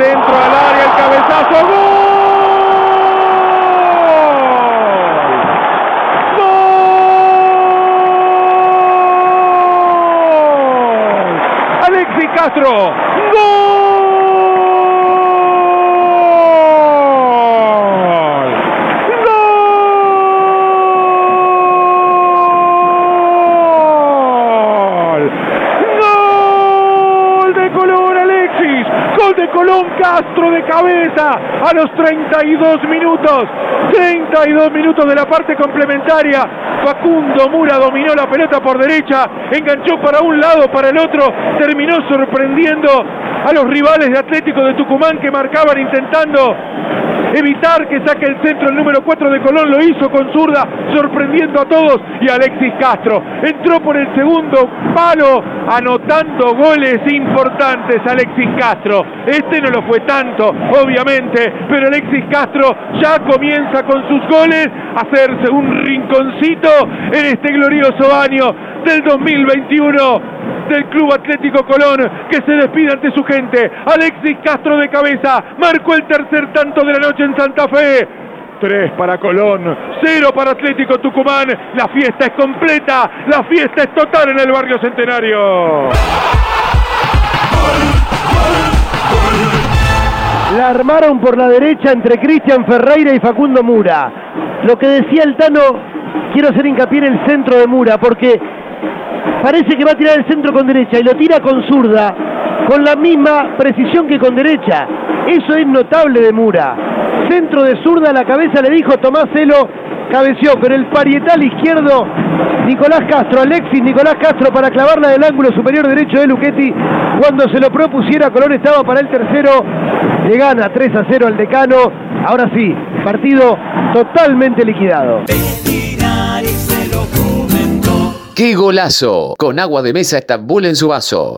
centro al área, el cabezazo, ¡gol! Alexis Castro. ¡Gol! ¡Gol! ¡Gol de Colón Alexis! ¡Gol de Colón Castro de cabeza! A los 32 minutos. 32 minutos de la parte complementaria. Facundo Mura dominó la pelota por derecha, enganchó para un lado, para el otro, terminó sorprendiendo a los rivales de Atlético de Tucumán que marcaban intentando evitar que saque el centro el número 4 de Colón, lo hizo con zurda, sorprendiendo a todos y Alexis Castro entró por el segundo palo anotando goles importantes Alexis Castro. Este no lo fue tanto, obviamente, pero Alexis Castro ya comienza con sus goles a hacerse un rinconcito en este glorioso año del 2021 del Club Atlético Colón que se despide ante su gente. Alexis Castro de cabeza marcó el tercer tanto de la noche en Santa Fe. Tres para Colón, cero para Atlético Tucumán. La fiesta es completa, la fiesta es total en el barrio Centenario. La armaron por la derecha entre Cristian Ferreira y Facundo Mura. Lo que decía el Tano, quiero hacer hincapié en el centro de Mura, porque parece que va a tirar el centro con derecha y lo tira con zurda, con la misma precisión que con derecha. Eso es notable de Mura. Centro de zurda a la cabeza le dijo Tomás Celo, cabeció con el parietal izquierdo Nicolás Castro, Alexis Nicolás Castro para clavarla del ángulo superior derecho de Luchetti. Cuando se lo propusiera, Colón estaba para el tercero. Le gana 3 a 0 al decano. Ahora sí, partido totalmente liquidado. ¡Qué golazo! Con agua de mesa Estambul en su vaso.